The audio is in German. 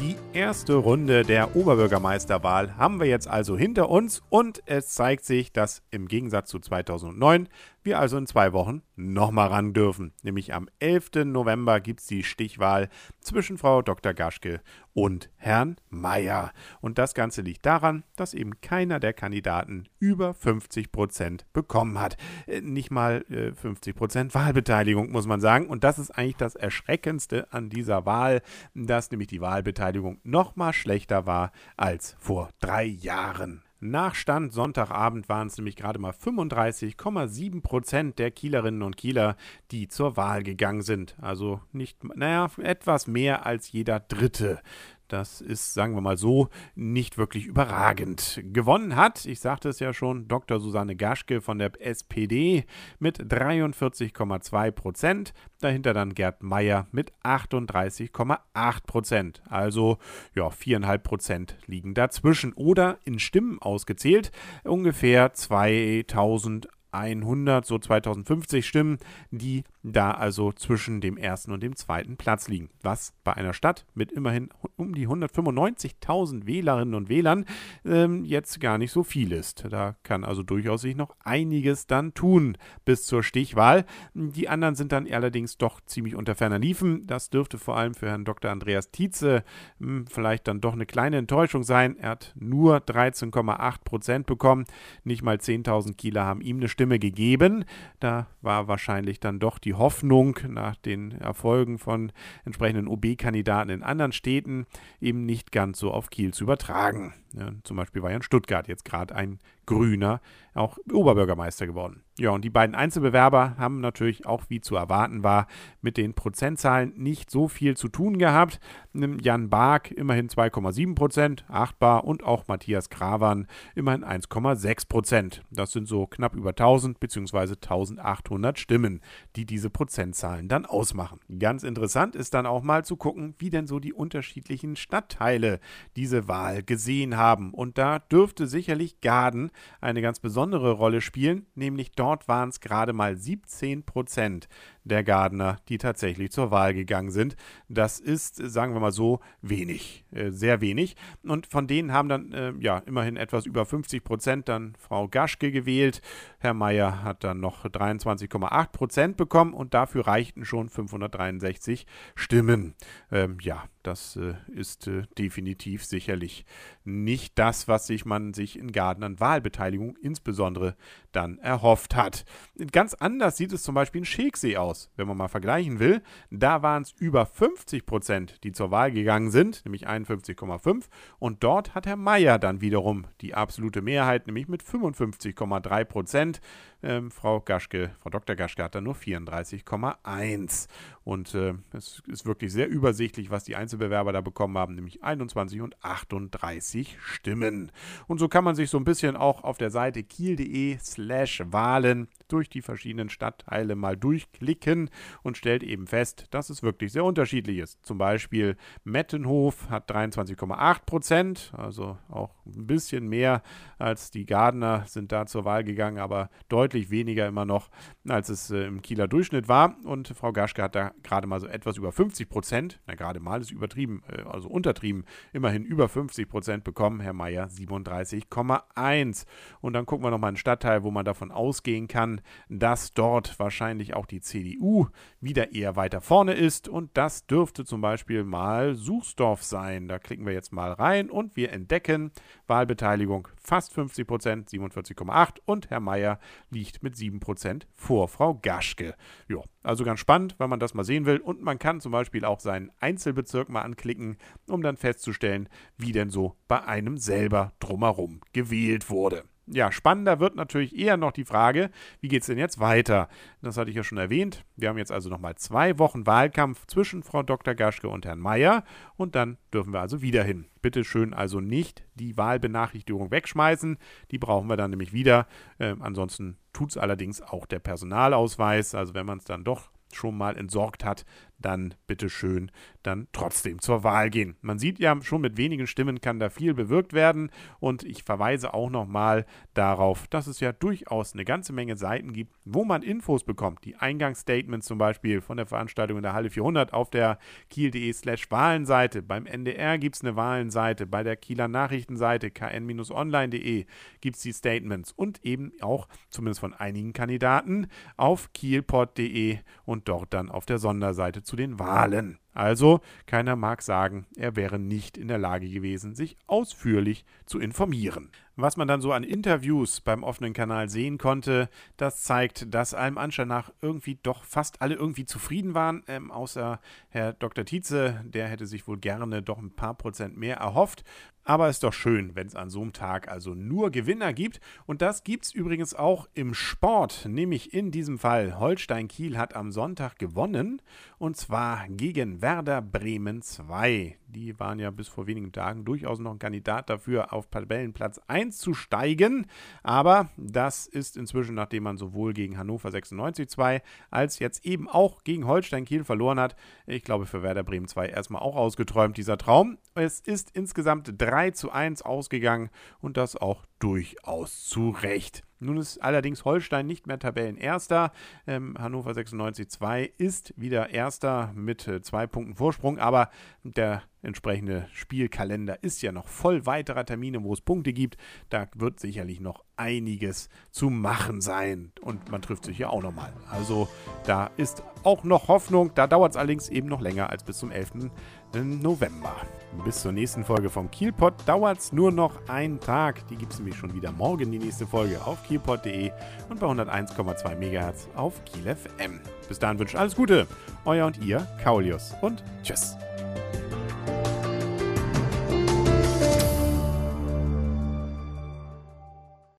Die erste Runde der Oberbürgermeisterwahl haben wir jetzt also hinter uns und es zeigt sich, dass im Gegensatz zu 2009 wir also in zwei Wochen nochmal ran dürfen. Nämlich am 11. November gibt es die Stichwahl zwischen Frau Dr. Gaschke und Herrn Mayer. Und das Ganze liegt daran, dass eben keiner der Kandidaten über 50 Prozent bekommen hat. Äh, nicht mal äh, 50 Prozent Wahlbeteiligung, muss man sagen. Und das ist eigentlich das Erschreckendste an dieser Wahl, dass nämlich die Wahlbeteiligung nochmal schlechter war als vor drei Jahren. Nach Stand Sonntagabend waren es nämlich gerade mal 35,7 Prozent der Kielerinnen und Kieler, die zur Wahl gegangen sind. Also nicht, naja, etwas mehr als jeder Dritte. Das ist, sagen wir mal so, nicht wirklich überragend. Gewonnen hat, ich sagte es ja schon, Dr. Susanne Gaschke von der SPD mit 43,2 Prozent. Dahinter dann Gerd Meyer mit 38,8 Prozent. Also, ja, 4,5 Prozent liegen dazwischen. Oder in Stimmen ausgezählt ungefähr 2000 100, so 2050 Stimmen, die da also zwischen dem ersten und dem zweiten Platz liegen. Was bei einer Stadt mit immerhin um die 195.000 Wählerinnen und Wählern ähm, jetzt gar nicht so viel ist. Da kann also durchaus sich noch einiges dann tun bis zur Stichwahl. Die anderen sind dann allerdings doch ziemlich unter ferner Liefen. Das dürfte vor allem für Herrn Dr. Andreas Tietze hm, vielleicht dann doch eine kleine Enttäuschung sein. Er hat nur 13,8 Prozent bekommen. Nicht mal 10.000 Kieler haben ihm eine Stimme gegeben. Da war wahrscheinlich dann doch die Hoffnung nach den Erfolgen von entsprechenden OB-Kandidaten in anderen Städten eben nicht ganz so auf Kiel zu übertragen. Ja, zum Beispiel war ja in Stuttgart jetzt gerade ein Grüner auch Oberbürgermeister geworden. Ja, und die beiden Einzelbewerber haben natürlich auch, wie zu erwarten war, mit den Prozentzahlen nicht so viel zu tun gehabt. Jan Bark immerhin 2,7 Prozent, achtbar, und auch Matthias Krawan immerhin 1,6 Prozent. Das sind so knapp über 1000 bzw. 1800 Stimmen, die diese Prozentzahlen dann ausmachen. Ganz interessant ist dann auch mal zu gucken, wie denn so die unterschiedlichen Stadtteile diese Wahl gesehen haben. Und da dürfte sicherlich Gaden eine ganz besondere Rolle spielen, nämlich dort waren es gerade mal 17 Prozent der Gardner, die tatsächlich zur Wahl gegangen sind. Das ist, sagen wir mal so, wenig, äh, sehr wenig. Und von denen haben dann äh, ja immerhin etwas über 50 Prozent dann Frau Gaschke gewählt. Herr Mayer hat dann noch 23,8 Prozent bekommen und dafür reichten schon 563 Stimmen. Ähm, ja, das äh, ist äh, definitiv sicherlich nicht das, was sich man sich in Garden an Wahlbeteiligung insbesondere dann erhofft hat. Ganz anders sieht es zum Beispiel in Scheksee aus, wenn man mal vergleichen will. Da waren es über 50 Prozent, die zur Wahl gegangen sind, nämlich 51,5. Und dort hat Herr Mayer dann wiederum die absolute Mehrheit, nämlich mit 55,3 Prozent. Ähm, Frau Gaschke, Frau Dr. Gaschke hat dann nur 34,1. Und äh, es ist wirklich sehr übersichtlich, was die Einzelbewerber da bekommen haben, nämlich 21 und 38 Stimmen. Und so kann man sich so ein bisschen auch auf der Seite kiel.de slash Wahlen durch die verschiedenen Stadtteile mal durchklicken und stellt eben fest, dass es wirklich sehr unterschiedlich ist. Zum Beispiel Mettenhof hat 23,8 Prozent, also auch ein bisschen mehr als die Gardner sind da zur Wahl gegangen, aber deutlich weniger immer noch, als es äh, im Kieler Durchschnitt war. Und Frau Gaschke hat da gerade mal so etwas über 50 Prozent, na gerade mal ist übertrieben, äh, also untertrieben, immerhin über 50 Prozent bekommen. Herr Mayer 37,1. Und dann gucken wir nochmal einen Stadtteil, wo man davon ausgehen kann, dass dort wahrscheinlich auch die CDU wieder eher weiter vorne ist. Und das dürfte zum Beispiel mal Suchsdorf sein. Da klicken wir jetzt mal rein und wir entdecken Wahlbeteiligung fast 50 Prozent, 47,8 und Herr Mayer liegt mit 7 Prozent vor Frau Gaschke. Ja, also ganz spannend, wenn man das mal sehen will. Und man kann zum Beispiel auch seinen Einzelbezirk mal anklicken, um dann festzustellen, wie denn so bei einem selber drumherum gewählt wurde ja, spannender wird natürlich eher noch die Frage, wie geht es denn jetzt weiter? Das hatte ich ja schon erwähnt. Wir haben jetzt also nochmal zwei Wochen Wahlkampf zwischen Frau Dr. Gaschke und Herrn Mayer und dann dürfen wir also wieder hin. Bitte schön also nicht die Wahlbenachrichtigung wegschmeißen. Die brauchen wir dann nämlich wieder. Äh, ansonsten tut es allerdings auch der Personalausweis. Also wenn man es dann doch schon mal entsorgt hat, dann bitteschön dann trotzdem zur Wahl gehen. Man sieht ja, schon mit wenigen Stimmen kann da viel bewirkt werden und ich verweise auch nochmal darauf, dass es ja durchaus eine ganze Menge Seiten gibt, wo man Infos bekommt. Die Eingangsstatements zum Beispiel von der Veranstaltung in der Halle 400 auf der kiel.de slash Wahlenseite. Beim NDR gibt es eine Wahlenseite, bei der Kieler Nachrichtenseite kn-online.de gibt es die Statements und eben auch, zumindest von einigen Kandidaten, auf kielpod.de und dort dann auf der Sonderseite zu den Wahlen. Also, keiner mag sagen, er wäre nicht in der Lage gewesen, sich ausführlich zu informieren. Was man dann so an Interviews beim offenen Kanal sehen konnte, das zeigt, dass allem Anschein nach irgendwie doch fast alle irgendwie zufrieden waren, ähm, außer Herr Dr. Tietze, der hätte sich wohl gerne doch ein paar Prozent mehr erhofft. Aber ist doch schön, wenn es an so einem Tag also nur Gewinner gibt. Und das gibt es übrigens auch im Sport, nämlich in diesem Fall Holstein Kiel hat am Sonntag gewonnen und zwar gegen Werder Bremen 2. Die waren ja bis vor wenigen Tagen durchaus noch ein Kandidat dafür, auf Tabellenplatz 1 zu steigen. Aber das ist inzwischen, nachdem man sowohl gegen Hannover 96 2 als jetzt eben auch gegen Holstein Kiel verloren hat, ich glaube für Werder Bremen 2 erstmal auch ausgeträumt, dieser Traum. Es ist insgesamt 3 zu 1 ausgegangen und das auch durchaus zu Recht. Nun ist allerdings Holstein nicht mehr Tabellenerster. Ähm, Hannover 96 2 ist wieder Erster mit äh, zwei Punkten Vorsprung, aber der entsprechende Spielkalender ist ja noch voll weiterer Termine, wo es Punkte gibt. Da wird sicherlich noch einiges zu machen sein. Und man trifft sich ja auch nochmal. Also da ist auch noch Hoffnung. Da dauert es allerdings eben noch länger als bis zum 11. November. Bis zur nächsten Folge vom Kielpot dauert es nur noch einen Tag. Die gibt es nämlich schon wieder morgen, die nächste Folge auf kielpot.de und bei 101,2 MHz auf Kiel FM. Bis dahin wünsche ich alles Gute. Euer und ihr, Kaulius und tschüss.